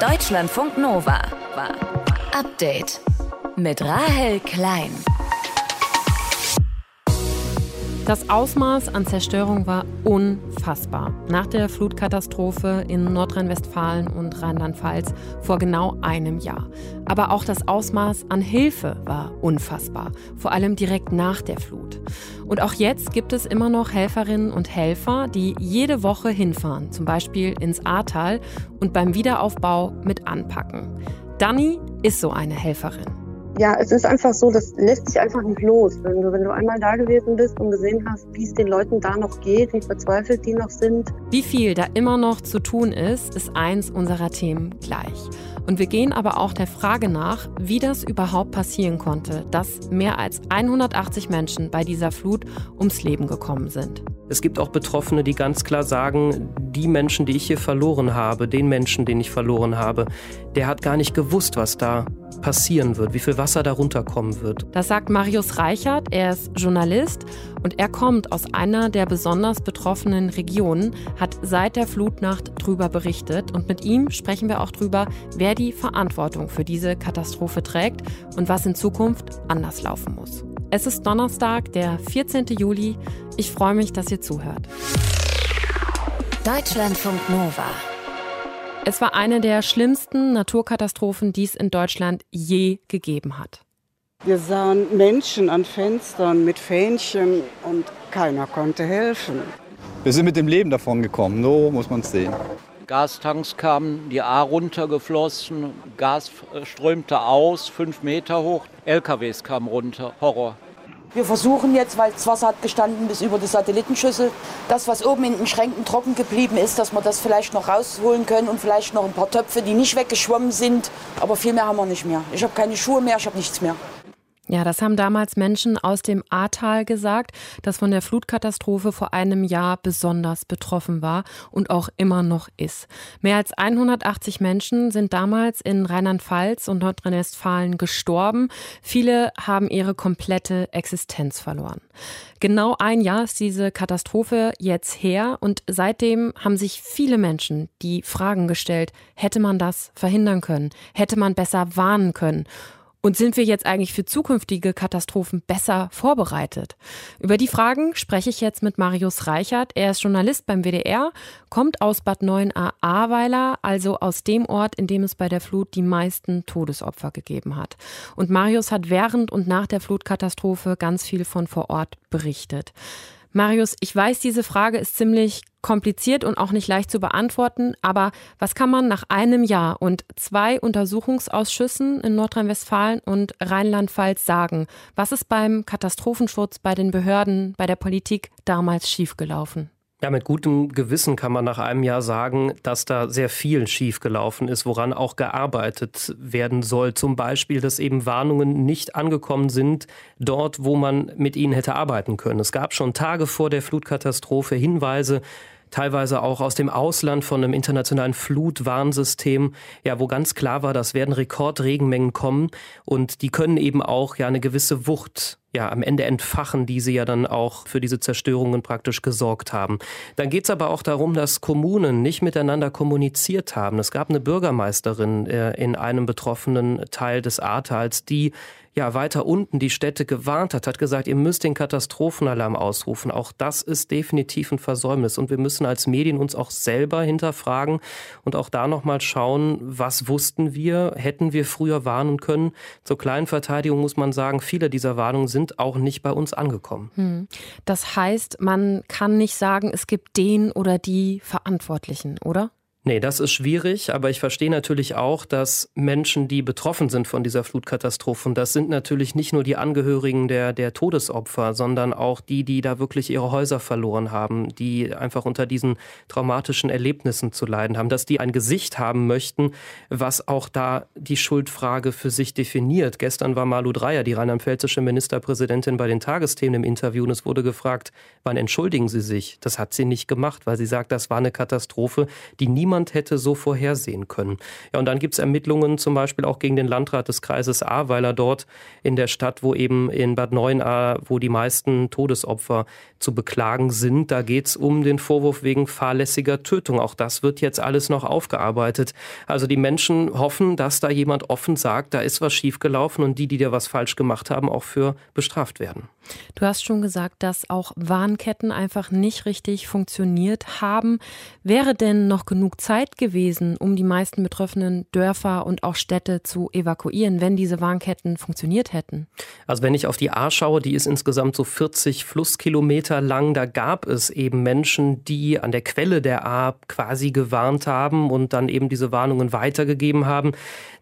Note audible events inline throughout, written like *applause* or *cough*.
Deutschlandfunk Nova. Update mit Rahel Klein. Das Ausmaß an Zerstörung war unfassbar. Nach der Flutkatastrophe in Nordrhein-Westfalen und Rheinland-Pfalz vor genau einem Jahr. Aber auch das Ausmaß an Hilfe war unfassbar, vor allem direkt nach der Flut. Und auch jetzt gibt es immer noch Helferinnen und Helfer, die jede Woche hinfahren, zum Beispiel ins Ahrtal und beim Wiederaufbau mit anpacken. Dani ist so eine Helferin ja, es ist einfach so, das lässt sich einfach nicht los. Wenn du, wenn du einmal da gewesen bist und gesehen hast, wie es den Leuten da noch geht, wie verzweifelt die noch sind. Wie viel da immer noch zu tun ist, ist eins unserer Themen gleich. Und wir gehen aber auch der Frage nach, wie das überhaupt passieren konnte, dass mehr als 180 Menschen bei dieser Flut ums Leben gekommen sind. Es gibt auch Betroffene, die ganz klar sagen, die Menschen, die ich hier verloren habe, den Menschen, den ich verloren habe, der hat gar nicht gewusst, was da passieren wird, wie viel Wasser da runterkommen wird. Das sagt Marius Reichert, er ist Journalist und er kommt aus einer der besonders betroffenen Regionen, hat seit der Flutnacht drüber berichtet und mit ihm sprechen wir auch drüber, wer die Verantwortung für diese Katastrophe trägt und was in Zukunft anders laufen muss. Es ist Donnerstag, der 14. Juli. Ich freue mich, dass ihr zuhört. Deutschlandfunk Nova. Es war eine der schlimmsten Naturkatastrophen, die es in Deutschland je gegeben hat. Wir sahen Menschen an Fenstern mit Fähnchen und keiner konnte helfen. Wir sind mit dem Leben davon gekommen, so muss man es sehen. Gastanks kamen die A runtergeflossen, Gas strömte aus, fünf Meter hoch, LKWs kamen runter, Horror. Wir versuchen jetzt, weil das Wasser hat gestanden bis über die Satellitenschüssel, das, was oben in den Schränken trocken geblieben ist, dass wir das vielleicht noch rausholen können und vielleicht noch ein paar Töpfe, die nicht weggeschwommen sind. Aber viel mehr haben wir nicht mehr. Ich habe keine Schuhe mehr, ich habe nichts mehr. Ja, das haben damals Menschen aus dem Ahrtal gesagt, das von der Flutkatastrophe vor einem Jahr besonders betroffen war und auch immer noch ist. Mehr als 180 Menschen sind damals in Rheinland-Pfalz und Nordrhein-Westfalen gestorben. Viele haben ihre komplette Existenz verloren. Genau ein Jahr ist diese Katastrophe jetzt her und seitdem haben sich viele Menschen die Fragen gestellt, hätte man das verhindern können? Hätte man besser warnen können? Und sind wir jetzt eigentlich für zukünftige Katastrophen besser vorbereitet? Über die Fragen spreche ich jetzt mit Marius Reichert. Er ist Journalist beim WDR, kommt aus Bad 9a Ahrweiler, also aus dem Ort, in dem es bei der Flut die meisten Todesopfer gegeben hat. Und Marius hat während und nach der Flutkatastrophe ganz viel von vor Ort berichtet. Marius, ich weiß, diese Frage ist ziemlich kompliziert und auch nicht leicht zu beantworten, aber was kann man nach einem Jahr und zwei Untersuchungsausschüssen in Nordrhein-Westfalen und Rheinland-Pfalz sagen? Was ist beim Katastrophenschutz, bei den Behörden, bei der Politik damals schiefgelaufen? Ja, mit gutem Gewissen kann man nach einem Jahr sagen, dass da sehr viel schiefgelaufen ist, woran auch gearbeitet werden soll. Zum Beispiel, dass eben Warnungen nicht angekommen sind dort, wo man mit ihnen hätte arbeiten können. Es gab schon Tage vor der Flutkatastrophe Hinweise, teilweise auch aus dem Ausland von einem internationalen Flutwarnsystem, ja, wo ganz klar war, das werden Rekordregenmengen kommen und die können eben auch ja eine gewisse Wucht ja, am Ende entfachen, die sie ja dann auch für diese Zerstörungen praktisch gesorgt haben. Dann geht es aber auch darum, dass Kommunen nicht miteinander kommuniziert haben. Es gab eine Bürgermeisterin äh, in einem betroffenen Teil des Ahrtals, die ja weiter unten die Städte gewarnt hat, hat gesagt, ihr müsst den Katastrophenalarm ausrufen. Auch das ist definitiv ein Versäumnis und wir müssen als Medien uns auch selber hinterfragen und auch da noch mal schauen, was wussten wir, hätten wir früher warnen können. Zur kleinen Verteidigung muss man sagen, viele dieser Warnungen sind auch nicht bei uns angekommen. Hm. Das heißt, man kann nicht sagen, es gibt den oder die Verantwortlichen, oder? Nee, das ist schwierig, aber ich verstehe natürlich auch, dass Menschen, die betroffen sind von dieser Flutkatastrophe, und das sind natürlich nicht nur die Angehörigen der, der Todesopfer, sondern auch die, die da wirklich ihre Häuser verloren haben, die einfach unter diesen traumatischen Erlebnissen zu leiden haben, dass die ein Gesicht haben möchten, was auch da die Schuldfrage für sich definiert. Gestern war Malu Dreyer, die rheinland-pfälzische Ministerpräsidentin, bei den Tagesthemen im Interview und es wurde gefragt, wann entschuldigen Sie sich? Das hat sie nicht gemacht, weil sie sagt, das war eine Katastrophe, die niemand niemand hätte so vorhersehen können. Ja, und dann gibt es Ermittlungen zum Beispiel auch gegen den Landrat des Kreises Ahrweiler dort in der Stadt, wo eben in Bad Neuenahr, wo die meisten Todesopfer zu beklagen sind. Da geht es um den Vorwurf wegen fahrlässiger Tötung. Auch das wird jetzt alles noch aufgearbeitet. Also die Menschen hoffen, dass da jemand offen sagt, da ist was schiefgelaufen und die, die da was falsch gemacht haben, auch für bestraft werden. Du hast schon gesagt, dass auch Warnketten einfach nicht richtig funktioniert haben. Wäre denn noch genug Zeit gewesen, um die meisten betroffenen Dörfer und auch Städte zu evakuieren, wenn diese Warnketten funktioniert hätten? Also wenn ich auf die A schaue, die ist insgesamt so 40 Flusskilometer lang, da gab es eben Menschen, die an der Quelle der A quasi gewarnt haben und dann eben diese Warnungen weitergegeben haben.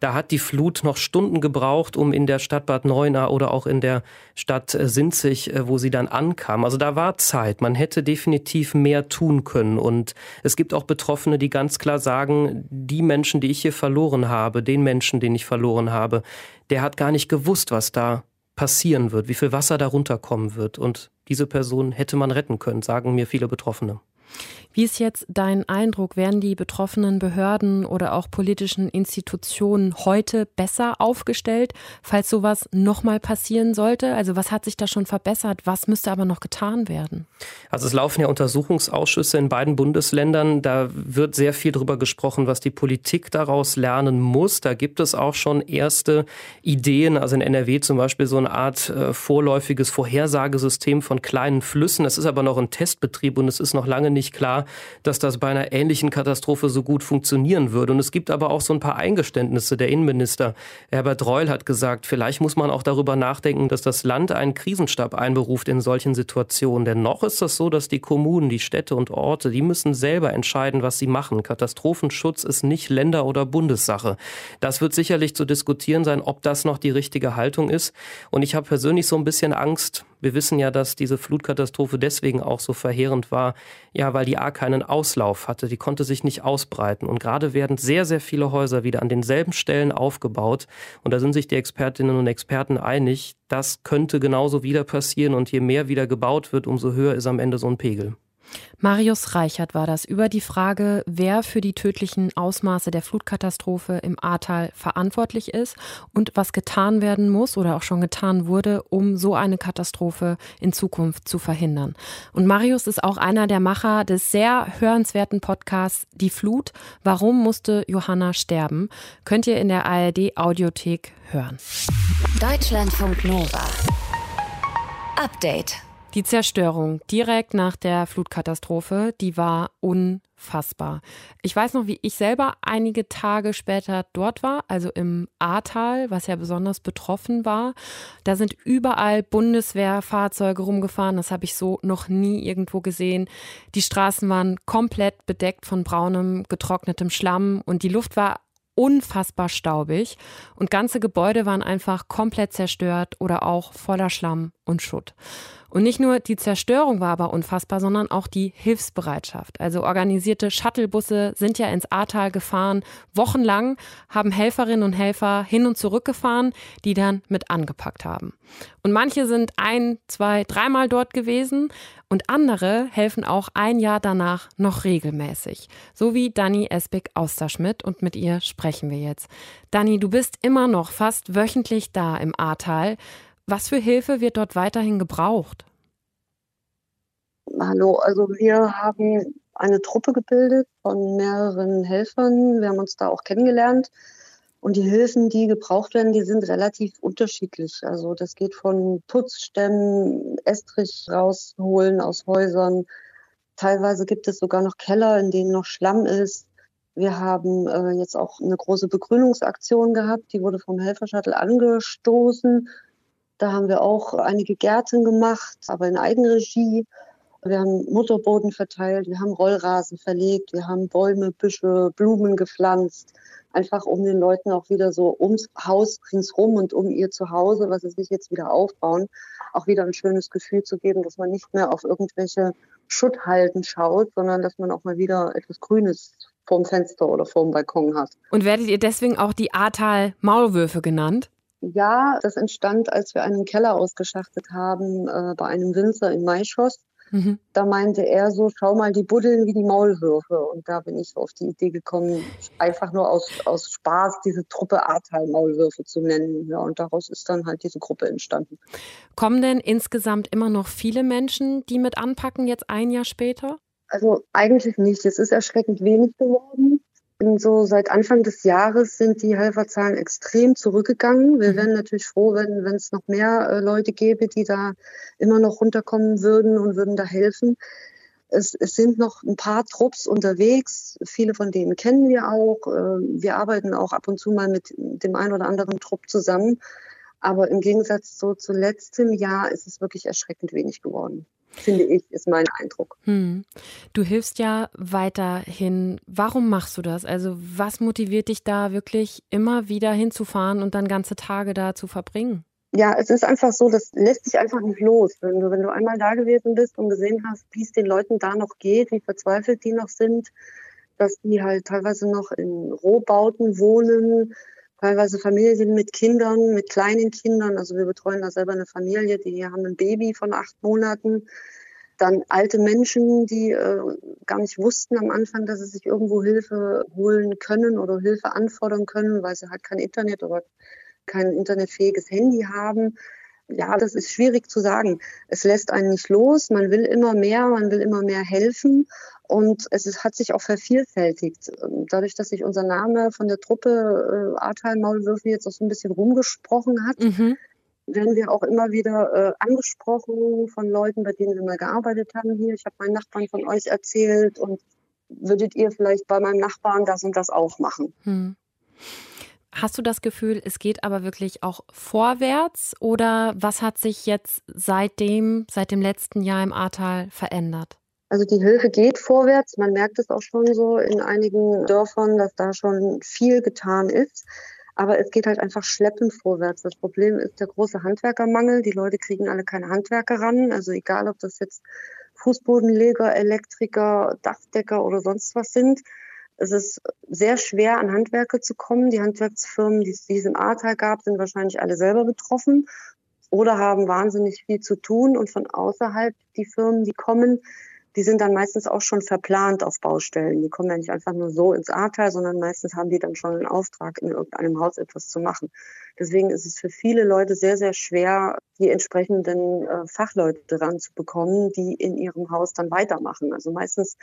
Da hat die Flut noch Stunden gebraucht, um in der Stadt Bad Neuenahr oder auch in der Stadt äh, Sinz 2020, äh, wo sie dann ankam. Also da war Zeit. Man hätte definitiv mehr tun können. Und es gibt auch Betroffene, die ganz klar sagen, die Menschen, die ich hier verloren habe, den Menschen, den ich verloren habe, der hat gar nicht gewusst, was da passieren wird, wie viel Wasser darunter kommen wird. Und diese Person hätte man retten können, sagen mir viele Betroffene. Wie ist jetzt dein Eindruck? Werden die betroffenen Behörden oder auch politischen Institutionen heute besser aufgestellt, falls sowas nochmal passieren sollte? Also was hat sich da schon verbessert? Was müsste aber noch getan werden? Also es laufen ja Untersuchungsausschüsse in beiden Bundesländern. Da wird sehr viel darüber gesprochen, was die Politik daraus lernen muss. Da gibt es auch schon erste Ideen. Also in NRW zum Beispiel so eine Art äh, vorläufiges Vorhersagesystem von kleinen Flüssen. Es ist aber noch ein Testbetrieb und es ist noch lange nicht klar, dass das bei einer ähnlichen Katastrophe so gut funktionieren würde. Und es gibt aber auch so ein paar Eingeständnisse. Der Innenminister Herbert Reul hat gesagt, vielleicht muss man auch darüber nachdenken, dass das Land einen Krisenstab einberuft in solchen Situationen. Denn noch ist das so, dass die Kommunen, die Städte und Orte, die müssen selber entscheiden, was sie machen. Katastrophenschutz ist nicht Länder- oder Bundessache. Das wird sicherlich zu diskutieren sein, ob das noch die richtige Haltung ist. Und ich habe persönlich so ein bisschen Angst, wir wissen ja, dass diese Flutkatastrophe deswegen auch so verheerend war, ja, weil die A keinen Auslauf hatte, die konnte sich nicht ausbreiten. Und gerade werden sehr, sehr viele Häuser wieder an denselben Stellen aufgebaut. Und da sind sich die Expertinnen und Experten einig, das könnte genauso wieder passieren. Und je mehr wieder gebaut wird, umso höher ist am Ende so ein Pegel. Marius Reichert war das über die Frage, wer für die tödlichen Ausmaße der Flutkatastrophe im Ahrtal verantwortlich ist und was getan werden muss oder auch schon getan wurde, um so eine Katastrophe in Zukunft zu verhindern. Und Marius ist auch einer der Macher des sehr hörenswerten Podcasts Die Flut. Warum musste Johanna sterben? Könnt ihr in der ARD Audiothek hören. Deutschlandfunk Nova. Update. Die Zerstörung direkt nach der Flutkatastrophe, die war unfassbar. Ich weiß noch, wie ich selber einige Tage später dort war, also im Ahrtal, was ja besonders betroffen war. Da sind überall Bundeswehrfahrzeuge rumgefahren. Das habe ich so noch nie irgendwo gesehen. Die Straßen waren komplett bedeckt von braunem, getrocknetem Schlamm und die Luft war unfassbar staubig und ganze Gebäude waren einfach komplett zerstört oder auch voller Schlamm und Schutt. Und nicht nur die Zerstörung war aber unfassbar, sondern auch die Hilfsbereitschaft. Also organisierte Shuttlebusse sind ja ins Ahrtal gefahren. Wochenlang haben Helferinnen und Helfer hin und zurück gefahren, die dann mit angepackt haben. Und manche sind ein, zwei, dreimal dort gewesen und andere helfen auch ein Jahr danach noch regelmäßig. So wie Dani Esbeck Austerschmidt und mit ihr sprechen wir jetzt. Dani, du bist immer noch fast wöchentlich da im Ahrtal. Was für Hilfe wird dort weiterhin gebraucht? Hallo, also wir haben eine Truppe gebildet von mehreren Helfern. Wir haben uns da auch kennengelernt. Und die Hilfen, die gebraucht werden, die sind relativ unterschiedlich. Also das geht von Putzstämmen, Estrich rausholen aus Häusern. Teilweise gibt es sogar noch Keller, in denen noch Schlamm ist. Wir haben äh, jetzt auch eine große Begrünungsaktion gehabt, die wurde vom Helfershuttle angestoßen. Da haben wir auch einige Gärten gemacht, aber in Eigenregie. Wir haben Mutterboden verteilt, wir haben Rollrasen verlegt, wir haben Bäume, Büsche, Blumen gepflanzt, einfach um den Leuten auch wieder so ums Haus ringsrum und um ihr Zuhause, was sie sich jetzt wieder aufbauen, auch wieder ein schönes Gefühl zu geben, dass man nicht mehr auf irgendwelche Schutthalden schaut, sondern dass man auch mal wieder etwas Grünes vorm Fenster oder vorm Balkon hat. Und werdet ihr deswegen auch die Ahrtal Maulwürfe genannt? Ja, das entstand, als wir einen Keller ausgeschachtet haben äh, bei einem Winzer in Maischoss. Mhm. Da meinte er so, schau mal, die buddeln wie die Maulwürfe. Und da bin ich so auf die Idee gekommen, einfach nur aus, aus Spaß diese Truppe Ahrtal-Maulwürfe zu nennen. Ja, und daraus ist dann halt diese Gruppe entstanden. Kommen denn insgesamt immer noch viele Menschen, die mit anpacken, jetzt ein Jahr später? Also eigentlich nicht. Es ist erschreckend wenig geworden. So seit Anfang des Jahres sind die Helferzahlen extrem zurückgegangen. Wir mhm. wären natürlich froh, wenn, wenn es noch mehr äh, Leute gäbe, die da immer noch runterkommen würden und würden da helfen. Es, es sind noch ein paar Trupps unterwegs. Viele von denen kennen wir auch. Äh, wir arbeiten auch ab und zu mal mit dem einen oder anderen Trupp zusammen. Aber im Gegensatz so zu letztem Jahr ist es wirklich erschreckend wenig geworden finde ich, ist mein Eindruck. Hm. Du hilfst ja weiterhin. Warum machst du das? Also was motiviert dich da wirklich immer wieder hinzufahren und dann ganze Tage da zu verbringen? Ja, es ist einfach so, das lässt sich einfach nicht los. Wenn du, wenn du einmal da gewesen bist und gesehen hast, wie es den Leuten da noch geht, wie verzweifelt die noch sind, dass die halt teilweise noch in Rohbauten wohnen, teilweise Familien mit Kindern, mit kleinen Kindern. Also wir betreuen da selber eine Familie, die haben ein Baby von acht Monaten. Dann alte Menschen, die äh, gar nicht wussten am Anfang, dass sie sich irgendwo Hilfe holen können oder Hilfe anfordern können, weil sie halt kein Internet oder kein internetfähiges Handy haben. Ja, das ist schwierig zu sagen. Es lässt einen nicht los. Man will immer mehr, man will immer mehr helfen. Und es ist, hat sich auch vervielfältigt. Dadurch, dass sich unser Name von der Truppe äh, Ahrtal Maulwürfe jetzt auch so ein bisschen rumgesprochen hat, mhm. werden wir auch immer wieder äh, angesprochen von Leuten, bei denen wir mal gearbeitet haben hier. Ich habe meinen Nachbarn von euch erzählt und würdet ihr vielleicht bei meinem Nachbarn das und das auch machen? Mhm. Hast du das Gefühl, es geht aber wirklich auch vorwärts oder was hat sich jetzt seitdem, seit dem letzten Jahr im Ahrtal verändert? Also die Hilfe geht vorwärts. Man merkt es auch schon so in einigen Dörfern, dass da schon viel getan ist. Aber es geht halt einfach schleppend vorwärts. Das Problem ist der große Handwerkermangel. Die Leute kriegen alle keine Handwerker ran. Also egal, ob das jetzt Fußbodenleger, Elektriker, Dachdecker oder sonst was sind. Es ist sehr schwer, an Handwerker zu kommen. Die Handwerksfirmen, die es im Ahrtal gab, sind wahrscheinlich alle selber betroffen oder haben wahnsinnig viel zu tun. Und von außerhalb die Firmen, die kommen, die sind dann meistens auch schon verplant auf Baustellen. Die kommen ja nicht einfach nur so ins Ahrtal, sondern meistens haben die dann schon einen Auftrag, in irgendeinem Haus etwas zu machen. Deswegen ist es für viele Leute sehr, sehr schwer, die entsprechenden äh, Fachleute ranzubekommen, die in ihrem Haus dann weitermachen. Also meistens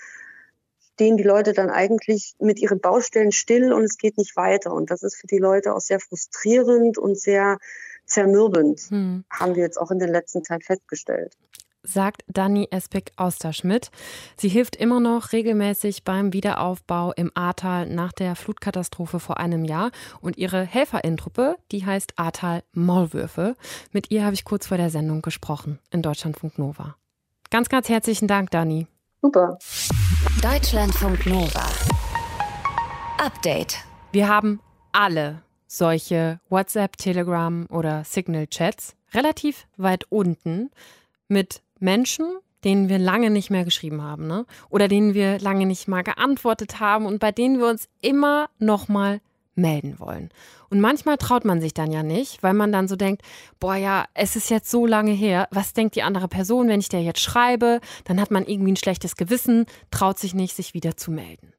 stehen die Leute dann eigentlich mit ihren Baustellen still und es geht nicht weiter. Und das ist für die Leute auch sehr frustrierend und sehr zermürbend, hm. haben wir jetzt auch in der letzten Zeit festgestellt sagt Dani Espik-Austerschmidt. Sie hilft immer noch regelmäßig beim Wiederaufbau im Ahrtal nach der Flutkatastrophe vor einem Jahr. Und ihre Helferinnentruppe, die heißt Ahrtal Maulwürfe. Mit ihr habe ich kurz vor der Sendung gesprochen in Deutschlandfunk Nova. Ganz, ganz herzlichen Dank, Dani. Super. Deutschlandfunk Nova. Update. Wir haben alle solche WhatsApp, Telegram oder Signal-Chats relativ weit unten mit Menschen, denen wir lange nicht mehr geschrieben haben, ne? Oder denen wir lange nicht mal geantwortet haben und bei denen wir uns immer noch mal melden wollen. Und manchmal traut man sich dann ja nicht, weil man dann so denkt, boah ja, es ist jetzt so lange her, was denkt die andere Person, wenn ich der jetzt schreibe? Dann hat man irgendwie ein schlechtes Gewissen, traut sich nicht, sich wieder zu melden.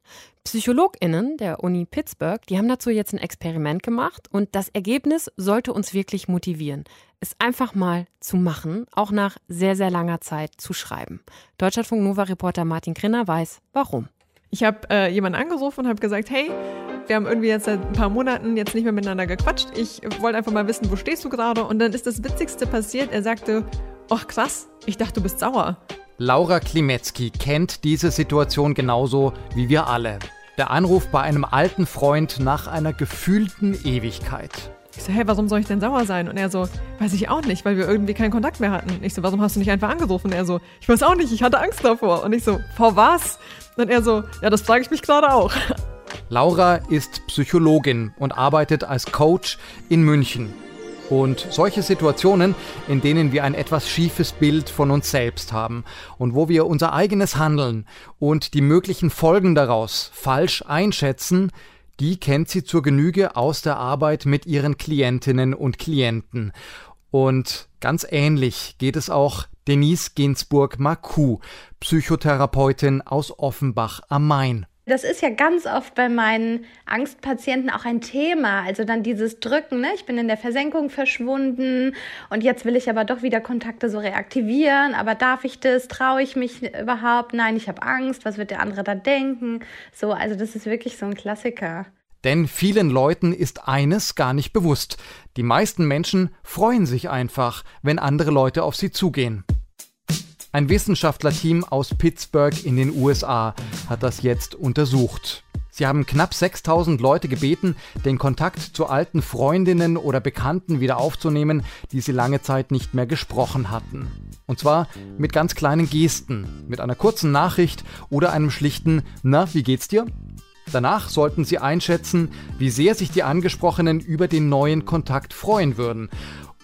PsychologInnen der Uni Pittsburgh, die haben dazu jetzt ein Experiment gemacht und das Ergebnis sollte uns wirklich motivieren, es einfach mal zu machen, auch nach sehr, sehr langer Zeit zu schreiben. Deutschlandfunk Nova-Reporter Martin Grinner weiß, warum. Ich habe äh, jemanden angerufen und habe gesagt, hey, wir haben irgendwie jetzt seit ein paar Monaten jetzt nicht mehr miteinander gequatscht. Ich wollte einfach mal wissen, wo stehst du gerade? Und dann ist das Witzigste passiert. Er sagte, ach krass, ich dachte, du bist sauer. Laura Klimetzki kennt diese Situation genauso wie wir alle. Der Anruf bei einem alten Freund nach einer gefühlten Ewigkeit. Ich so, hey, warum soll ich denn sauer sein? Und er so, weiß ich auch nicht, weil wir irgendwie keinen Kontakt mehr hatten. Ich so, warum hast du nicht einfach angerufen? Und er so, ich weiß auch nicht, ich hatte Angst davor. Und ich so, vor was? Und er so, ja, das frage ich mich gerade auch. Laura ist Psychologin und arbeitet als Coach in München. Und solche Situationen, in denen wir ein etwas schiefes Bild von uns selbst haben und wo wir unser eigenes Handeln und die möglichen Folgen daraus falsch einschätzen, die kennt sie zur Genüge aus der Arbeit mit ihren Klientinnen und Klienten. Und ganz ähnlich geht es auch Denise Ginsburg-Marcoux, Psychotherapeutin aus Offenbach am Main. Das ist ja ganz oft bei meinen Angstpatienten auch ein Thema. Also dann dieses Drücken, ne? ich bin in der Versenkung verschwunden und jetzt will ich aber doch wieder Kontakte so reaktivieren. Aber darf ich das? Traue ich mich überhaupt? Nein, ich habe Angst. Was wird der andere da denken? So, also das ist wirklich so ein Klassiker. Denn vielen Leuten ist eines gar nicht bewusst. Die meisten Menschen freuen sich einfach, wenn andere Leute auf sie zugehen. Ein Wissenschaftlerteam aus Pittsburgh in den USA hat das jetzt untersucht. Sie haben knapp 6000 Leute gebeten, den Kontakt zu alten Freundinnen oder Bekannten wieder aufzunehmen, die sie lange Zeit nicht mehr gesprochen hatten. Und zwar mit ganz kleinen Gesten, mit einer kurzen Nachricht oder einem schlichten Na, wie geht's dir? Danach sollten sie einschätzen, wie sehr sich die Angesprochenen über den neuen Kontakt freuen würden.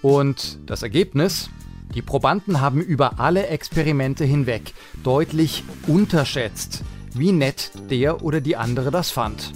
Und das Ergebnis? Die Probanden haben über alle Experimente hinweg deutlich unterschätzt, wie nett der oder die andere das fand.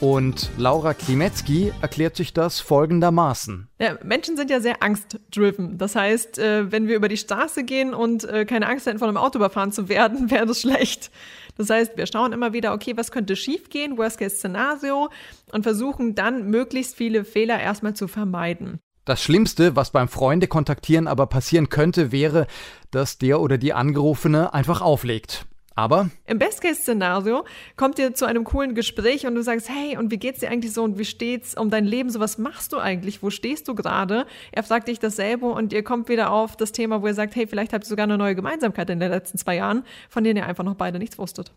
Und Laura Klimetzki erklärt sich das folgendermaßen. Ja, Menschen sind ja sehr angstdriven. Das heißt, äh, wenn wir über die Straße gehen und äh, keine Angst hätten, von einem Auto überfahren zu werden, *laughs* wäre das schlecht. Das heißt, wir schauen immer wieder, okay, was könnte schiefgehen, Worst-Case-Szenario, und versuchen dann möglichst viele Fehler erstmal zu vermeiden. Das Schlimmste, was beim Freunde kontaktieren aber passieren könnte, wäre, dass der oder die Angerufene einfach auflegt. Aber im Best-Case-Szenario kommt ihr zu einem coolen Gespräch und du sagst, hey, und wie geht's dir eigentlich so und wie steht's um dein Leben? So was machst du eigentlich? Wo stehst du gerade? Er fragt dich dasselbe und ihr kommt wieder auf das Thema, wo ihr sagt, hey, vielleicht habt ihr sogar eine neue Gemeinsamkeit in den letzten zwei Jahren, von denen ihr einfach noch beide nichts wusstet.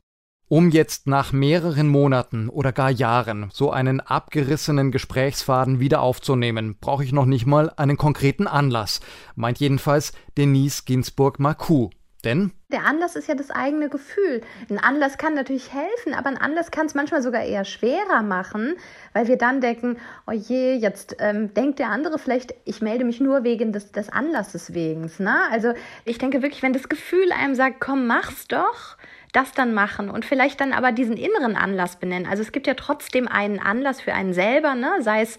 Um jetzt nach mehreren Monaten oder gar Jahren so einen abgerissenen Gesprächsfaden wieder aufzunehmen, brauche ich noch nicht mal einen konkreten Anlass, meint jedenfalls Denise Ginsburg-Marcoux. Denn? Der Anlass ist ja das eigene Gefühl. Ein Anlass kann natürlich helfen, aber ein Anlass kann es manchmal sogar eher schwerer machen, weil wir dann denken, oh je, jetzt ähm, denkt der andere vielleicht, ich melde mich nur wegen des, des Anlasses wegen. Ne? Also ich denke wirklich, wenn das Gefühl einem sagt, komm, mach's doch, das dann machen und vielleicht dann aber diesen inneren Anlass benennen. Also es gibt ja trotzdem einen Anlass für einen selber, ne? sei es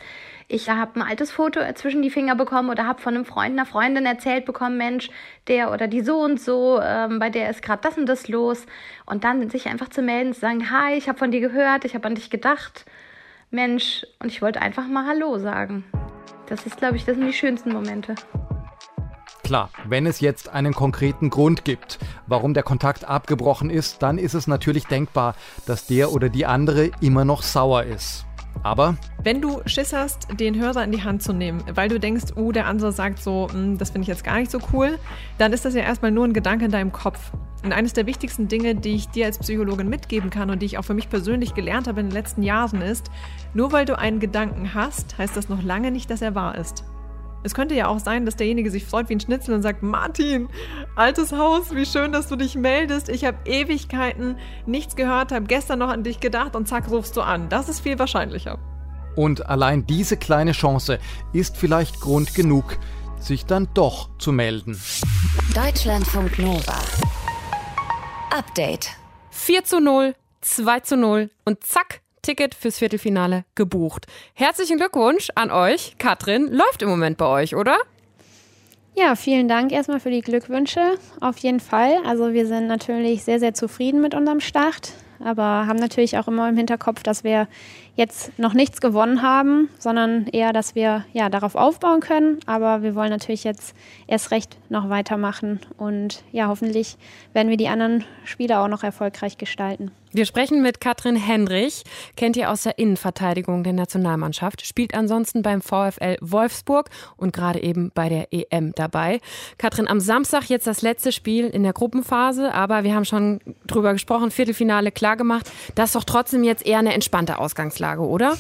ich habe ein altes Foto zwischen die Finger bekommen oder habe von einem Freund, einer Freundin erzählt bekommen, Mensch, der oder die so und so, ähm, bei der ist gerade das und das los. Und dann sich einfach zu melden, zu sagen, hi, ich habe von dir gehört, ich habe an dich gedacht, Mensch, und ich wollte einfach mal Hallo sagen. Das ist, glaube ich, das sind die schönsten Momente. Klar, wenn es jetzt einen konkreten Grund gibt, warum der Kontakt abgebrochen ist, dann ist es natürlich denkbar, dass der oder die andere immer noch sauer ist. Aber wenn du Schiss hast, den Hörer in die Hand zu nehmen, weil du denkst, oh, der andere sagt so, hm, das finde ich jetzt gar nicht so cool, dann ist das ja erstmal nur ein Gedanke in deinem Kopf. Und eines der wichtigsten Dinge, die ich dir als Psychologin mitgeben kann und die ich auch für mich persönlich gelernt habe in den letzten Jahren ist, nur weil du einen Gedanken hast, heißt das noch lange nicht, dass er wahr ist. Es könnte ja auch sein, dass derjenige sich freut wie ein Schnitzel und sagt, Martin, altes Haus, wie schön, dass du dich meldest. Ich habe Ewigkeiten nichts gehört, habe gestern noch an dich gedacht und zack, rufst du an. Das ist viel wahrscheinlicher. Und allein diese kleine Chance ist vielleicht Grund genug, sich dann doch zu melden. Deutschlandfunk Nova. Update. 4 zu 0, 2 zu 0 und zack, Ticket fürs Viertelfinale gebucht. Herzlichen Glückwunsch an euch. Katrin, läuft im Moment bei euch, oder? Ja, vielen Dank erstmal für die Glückwünsche. Auf jeden Fall. Also wir sind natürlich sehr, sehr zufrieden mit unserem Start, aber haben natürlich auch immer im Hinterkopf, dass wir jetzt noch nichts gewonnen haben, sondern eher, dass wir ja darauf aufbauen können. Aber wir wollen natürlich jetzt erst recht noch weitermachen und ja, hoffentlich werden wir die anderen Spiele auch noch erfolgreich gestalten. Wir sprechen mit Katrin Henrich, kennt ihr aus der Innenverteidigung der Nationalmannschaft, spielt ansonsten beim VfL Wolfsburg und gerade eben bei der EM dabei. Katrin, am Samstag jetzt das letzte Spiel in der Gruppenphase, aber wir haben schon drüber gesprochen, Viertelfinale klar gemacht. Das ist doch trotzdem jetzt eher eine entspannte Ausgangslage, oder?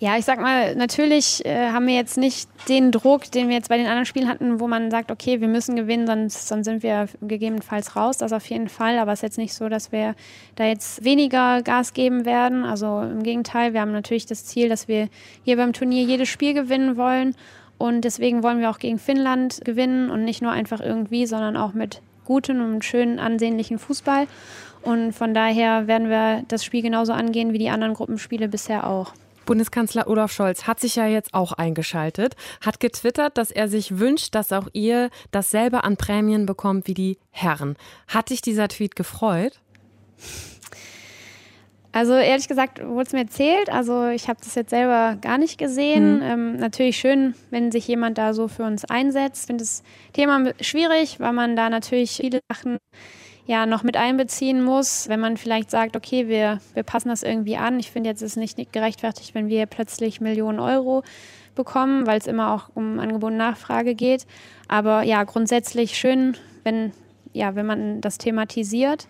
Ja, ich sag mal, natürlich äh, haben wir jetzt nicht den Druck, den wir jetzt bei den anderen Spielen hatten, wo man sagt, okay, wir müssen gewinnen, sonst, sonst sind wir gegebenenfalls raus. Das auf jeden Fall. Aber es ist jetzt nicht so, dass wir da jetzt weniger Gas geben werden. Also im Gegenteil, wir haben natürlich das Ziel, dass wir hier beim Turnier jedes Spiel gewinnen wollen. Und deswegen wollen wir auch gegen Finnland gewinnen und nicht nur einfach irgendwie, sondern auch mit gutem und schönen, ansehnlichen Fußball. Und von daher werden wir das Spiel genauso angehen wie die anderen Gruppenspiele bisher auch. Bundeskanzler Olaf Scholz hat sich ja jetzt auch eingeschaltet, hat getwittert, dass er sich wünscht, dass auch ihr dasselbe an Prämien bekommt wie die Herren. Hat dich dieser Tweet gefreut? Also ehrlich gesagt wurde es mir erzählt. Also ich habe das jetzt selber gar nicht gesehen. Mhm. Ähm, natürlich schön, wenn sich jemand da so für uns einsetzt. Ich finde das Thema schwierig, weil man da natürlich viele Sachen ja noch mit einbeziehen muss, wenn man vielleicht sagt, okay, wir, wir passen das irgendwie an. Ich finde jetzt ist nicht gerechtfertigt, wenn wir plötzlich Millionen Euro bekommen, weil es immer auch um Angebot und Nachfrage geht. Aber ja, grundsätzlich schön, wenn, ja, wenn man das thematisiert.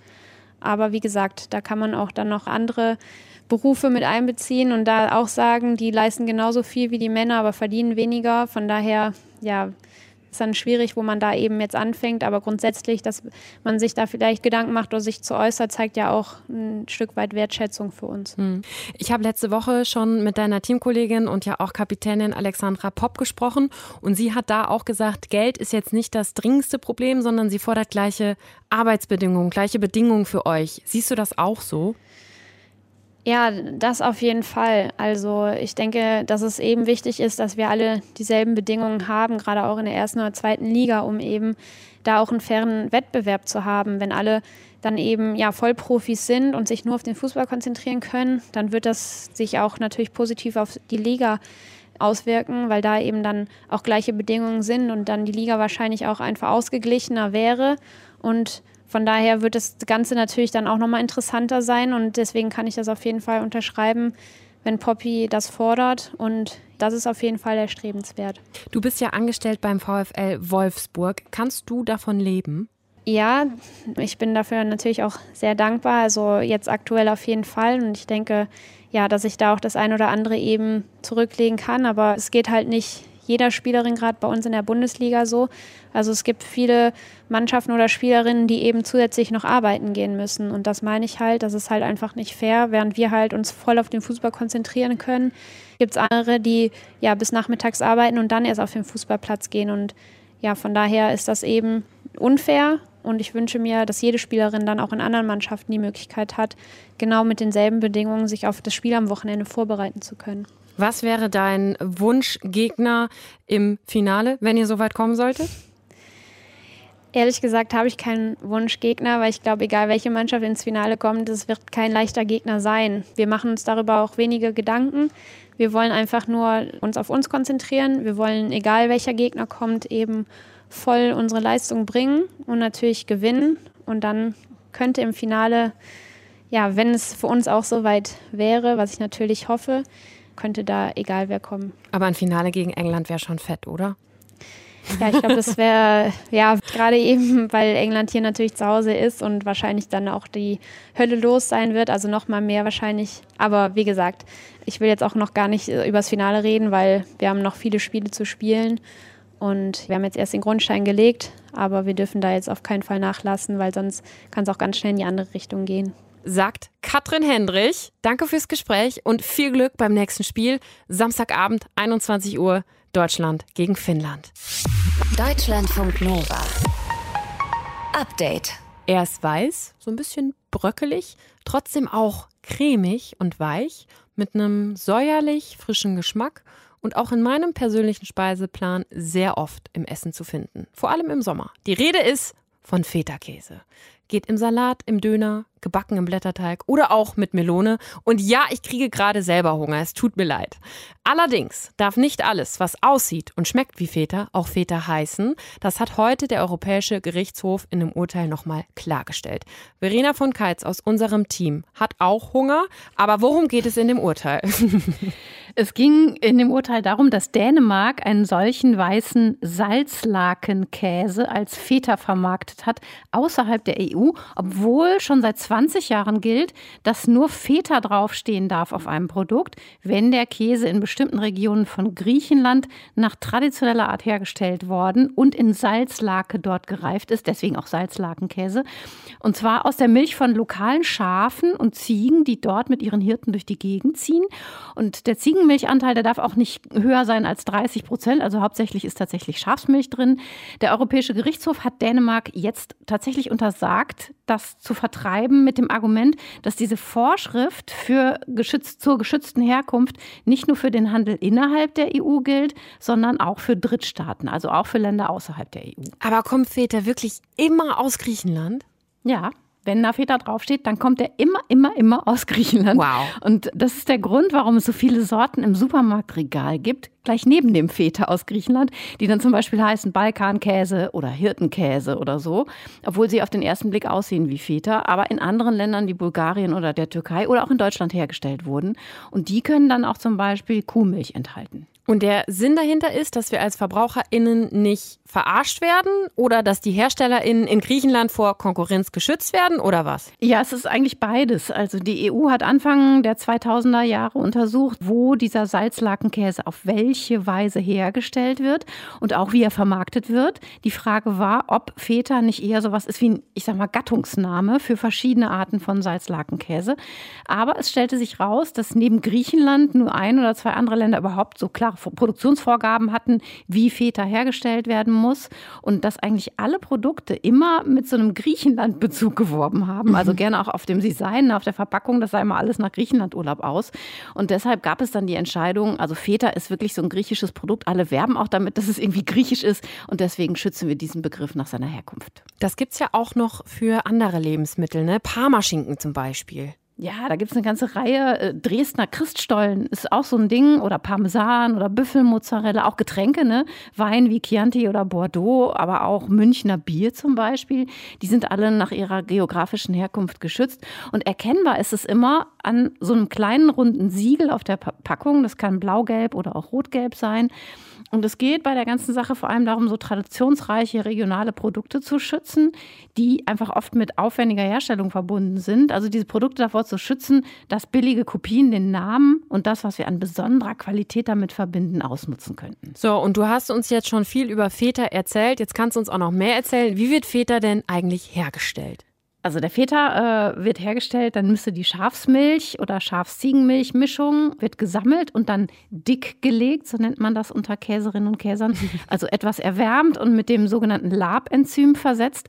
Aber wie gesagt, da kann man auch dann noch andere Berufe mit einbeziehen und da auch sagen, die leisten genauso viel wie die Männer, aber verdienen weniger. Von daher, ja, ist dann schwierig, wo man da eben jetzt anfängt. Aber grundsätzlich, dass man sich da vielleicht Gedanken macht oder sich zu äußert, zeigt ja auch ein Stück weit Wertschätzung für uns. Hm. Ich habe letzte Woche schon mit deiner Teamkollegin und ja auch Kapitänin Alexandra Popp gesprochen und sie hat da auch gesagt, Geld ist jetzt nicht das dringendste Problem, sondern sie fordert gleiche Arbeitsbedingungen, gleiche Bedingungen für euch. Siehst du das auch so? Ja, das auf jeden Fall. Also ich denke, dass es eben wichtig ist, dass wir alle dieselben Bedingungen haben, gerade auch in der ersten oder zweiten Liga, um eben da auch einen fairen Wettbewerb zu haben. Wenn alle dann eben ja Vollprofis sind und sich nur auf den Fußball konzentrieren können, dann wird das sich auch natürlich positiv auf die Liga auswirken, weil da eben dann auch gleiche Bedingungen sind und dann die Liga wahrscheinlich auch einfach ausgeglichener wäre und von daher wird das Ganze natürlich dann auch nochmal interessanter sein und deswegen kann ich das auf jeden Fall unterschreiben, wenn Poppy das fordert und das ist auf jeden Fall erstrebenswert. Du bist ja angestellt beim VfL Wolfsburg. Kannst du davon leben? Ja, ich bin dafür natürlich auch sehr dankbar. Also jetzt aktuell auf jeden Fall. Und ich denke, ja, dass ich da auch das ein oder andere eben zurücklegen kann. Aber es geht halt nicht jeder Spielerin gerade bei uns in der Bundesliga so. Also es gibt viele Mannschaften oder Spielerinnen, die eben zusätzlich noch arbeiten gehen müssen. Und das meine ich halt, das ist halt einfach nicht fair, während wir halt uns voll auf den Fußball konzentrieren können. Gibt es andere, die ja bis nachmittags arbeiten und dann erst auf den Fußballplatz gehen. Und ja, von daher ist das eben unfair. Und ich wünsche mir, dass jede Spielerin dann auch in anderen Mannschaften die Möglichkeit hat, genau mit denselben Bedingungen sich auf das Spiel am Wochenende vorbereiten zu können. Was wäre dein Wunschgegner im Finale, wenn ihr so weit kommen solltet? Ehrlich gesagt habe ich keinen Wunschgegner, weil ich glaube, egal welche Mannschaft ins Finale kommt, es wird kein leichter Gegner sein. Wir machen uns darüber auch wenige Gedanken. Wir wollen einfach nur uns auf uns konzentrieren. Wir wollen, egal welcher Gegner kommt, eben voll unsere Leistung bringen und natürlich gewinnen. Und dann könnte im Finale, ja, wenn es für uns auch so weit wäre, was ich natürlich hoffe, könnte da egal wer kommen. Aber ein Finale gegen England wäre schon fett, oder? Ja, ich glaube, das wäre, *laughs* ja, gerade eben, weil England hier natürlich zu Hause ist und wahrscheinlich dann auch die Hölle los sein wird, also nochmal mehr wahrscheinlich. Aber wie gesagt, ich will jetzt auch noch gar nicht über das Finale reden, weil wir haben noch viele Spiele zu spielen und wir haben jetzt erst den Grundstein gelegt, aber wir dürfen da jetzt auf keinen Fall nachlassen, weil sonst kann es auch ganz schnell in die andere Richtung gehen sagt Katrin Hendrich. Danke fürs Gespräch und viel Glück beim nächsten Spiel. Samstagabend, 21 Uhr, Deutschland gegen Finnland. Deutschlandfunk Nova. Update. Er ist weiß, so ein bisschen bröckelig, trotzdem auch cremig und weich, mit einem säuerlich frischen Geschmack und auch in meinem persönlichen Speiseplan sehr oft im Essen zu finden. Vor allem im Sommer. Die Rede ist von Feta-Käse. Geht im Salat, im Döner, gebacken im Blätterteig oder auch mit Melone. Und ja, ich kriege gerade selber Hunger, es tut mir leid. Allerdings darf nicht alles, was aussieht und schmeckt wie Feta, auch Feta heißen. Das hat heute der Europäische Gerichtshof in einem Urteil nochmal klargestellt. Verena von Keitz aus unserem Team hat auch Hunger, aber worum geht es in dem Urteil? *laughs* Es ging in dem Urteil darum, dass Dänemark einen solchen weißen Salzlakenkäse als Feta vermarktet hat außerhalb der EU, obwohl schon seit 20 Jahren gilt, dass nur Feta draufstehen darf auf einem Produkt, wenn der Käse in bestimmten Regionen von Griechenland nach traditioneller Art hergestellt worden und in Salzlake dort gereift ist, deswegen auch Salzlakenkäse. Und zwar aus der Milch von lokalen Schafen und Ziegen, die dort mit ihren Hirten durch die Gegend ziehen. Und der Ziegen Kuhmilchanteil, der darf auch nicht höher sein als 30 Prozent. Also hauptsächlich ist tatsächlich Schafsmilch drin. Der Europäische Gerichtshof hat Dänemark jetzt tatsächlich untersagt, das zu vertreiben mit dem Argument, dass diese Vorschrift für geschützt, zur geschützten Herkunft nicht nur für den Handel innerhalb der EU gilt, sondern auch für Drittstaaten, also auch für Länder außerhalb der EU. Aber kommt Feta wirklich immer aus Griechenland? Ja, wenn da Feta draufsteht, dann kommt er immer, immer, immer aus Griechenland. Wow. Und das ist der Grund, warum es so viele Sorten im Supermarktregal gibt, gleich neben dem Feta aus Griechenland, die dann zum Beispiel heißen Balkankäse oder Hirtenkäse oder so, obwohl sie auf den ersten Blick aussehen wie Feta, aber in anderen Ländern wie Bulgarien oder der Türkei oder auch in Deutschland hergestellt wurden. Und die können dann auch zum Beispiel Kuhmilch enthalten. Und der Sinn dahinter ist, dass wir als VerbraucherInnen nicht verarscht werden oder dass die HerstellerInnen in Griechenland vor Konkurrenz geschützt werden oder was? Ja, es ist eigentlich beides. Also die EU hat Anfang der 2000er Jahre untersucht, wo dieser Salzlakenkäse auf welche Weise hergestellt wird und auch wie er vermarktet wird. Die Frage war, ob Feta nicht eher sowas ist wie ein, ich sag mal, Gattungsname für verschiedene Arten von Salzlakenkäse. Aber es stellte sich raus, dass neben Griechenland nur ein oder zwei andere Länder überhaupt so klare Produktionsvorgaben hatten, wie Feta hergestellt werden muss und dass eigentlich alle Produkte immer mit so einem Griechenland-Bezug geworben haben. Also gerne auch auf dem Design, auf der Verpackung, das sah immer alles nach Griechenland-Urlaub aus. Und deshalb gab es dann die Entscheidung, also Feta ist wirklich so ein griechisches Produkt. Alle werben auch damit, dass es irgendwie griechisch ist und deswegen schützen wir diesen Begriff nach seiner Herkunft. Das gibt es ja auch noch für andere Lebensmittel, ne? Parmaschinken zum Beispiel. Ja, da gibt es eine ganze Reihe. Äh, Dresdner Christstollen ist auch so ein Ding oder Parmesan oder Büffelmozzarella, auch Getränke, ne? Wein wie Chianti oder Bordeaux, aber auch Münchner Bier zum Beispiel. Die sind alle nach ihrer geografischen Herkunft geschützt. Und erkennbar ist es immer an so einem kleinen runden Siegel auf der Packung. Das kann blau-gelb oder auch rot-gelb sein. Und es geht bei der ganzen Sache vor allem darum, so traditionsreiche regionale Produkte zu schützen, die einfach oft mit aufwendiger Herstellung verbunden sind. Also diese Produkte davor zu schützen, dass billige Kopien den Namen und das, was wir an besonderer Qualität damit verbinden, ausnutzen könnten. So, und du hast uns jetzt schon viel über Feta erzählt. Jetzt kannst du uns auch noch mehr erzählen. Wie wird Feta denn eigentlich hergestellt? Also der Feta äh, wird hergestellt, dann müsste die Schafsmilch oder Schafsziegenmilch-Mischung wird gesammelt und dann dick gelegt, so nennt man das unter Käserinnen und Käsern. *laughs* Also etwas erwärmt und mit dem sogenannten Labenzym versetzt.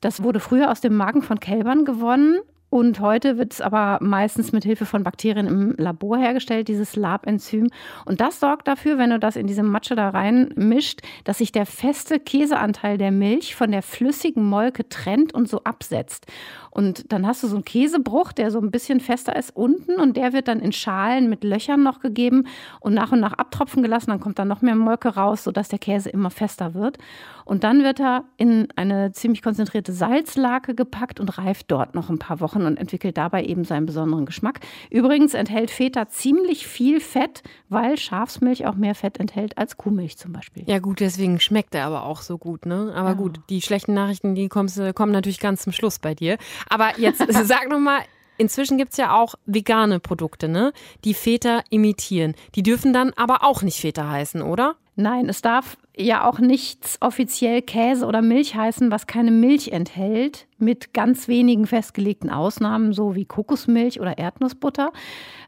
Das wurde früher aus dem Magen von Kälbern gewonnen und heute wird es aber meistens mit Hilfe von Bakterien im Labor hergestellt, dieses Labenzym. Und das sorgt dafür, wenn du das in diese Matsche da rein mischt, dass sich der feste Käseanteil der Milch von der flüssigen Molke trennt und so absetzt. Und dann hast du so einen Käsebruch, der so ein bisschen fester ist unten und der wird dann in Schalen mit Löchern noch gegeben und nach und nach abtropfen gelassen. Dann kommt dann noch mehr Molke raus, sodass der Käse immer fester wird. Und dann wird er in eine ziemlich konzentrierte Salzlake gepackt und reift dort noch ein paar Wochen und entwickelt dabei eben seinen besonderen Geschmack. Übrigens enthält Feta ziemlich viel Fett, weil Schafsmilch auch mehr Fett enthält als Kuhmilch zum Beispiel. Ja gut, deswegen schmeckt er aber auch so gut, ne? Aber ja. gut, die schlechten Nachrichten, die kommst, kommen natürlich ganz zum Schluss bei dir. Aber jetzt *laughs* sag noch mal, Inzwischen gibt es ja auch vegane Produkte, ne? die Feta imitieren. Die dürfen dann aber auch nicht Feta heißen, oder? Nein, es darf ja auch nichts offiziell Käse oder Milch heißen, was keine Milch enthält, mit ganz wenigen festgelegten Ausnahmen, so wie Kokosmilch oder Erdnussbutter.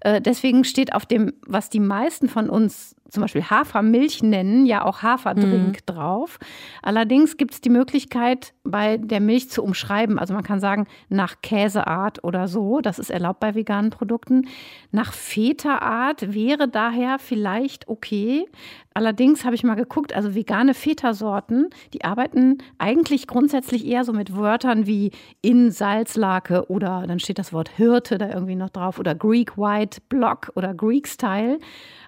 Äh, deswegen steht auf dem, was die meisten von uns zum Beispiel Hafermilch nennen, ja auch Haferdrink mhm. drauf. Allerdings gibt es die Möglichkeit, bei der Milch zu umschreiben. Also man kann sagen, nach Käseart oder so. Das ist erlaubt bei veganen Produkten. Nach Feta-Art wäre daher vielleicht okay. Allerdings habe ich mal geguckt, also vegane Feta-Sorten, die arbeiten eigentlich grundsätzlich eher so mit Wörtern wie in Salzlake oder dann steht das Wort Hirte da irgendwie noch drauf oder Greek White Block oder Greek Style.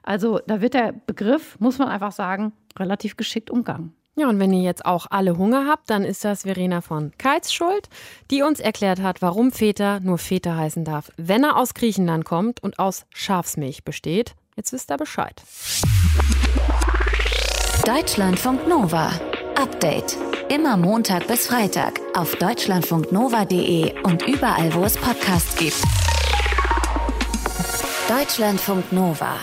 Also da wird der Begriff, muss man einfach sagen, relativ geschickt umgangen. Ja, und wenn ihr jetzt auch alle Hunger habt, dann ist das Verena von Keitz schuld, die uns erklärt hat, warum Feta nur Feta heißen darf, wenn er aus Griechenland kommt und aus Schafsmilch besteht. Jetzt wisst ihr Bescheid. Deutschlandfunk Nova. Update. Immer Montag bis Freitag auf deutschlandfunknova.de und überall, wo es Podcasts gibt. Deutschlandfunk Nova.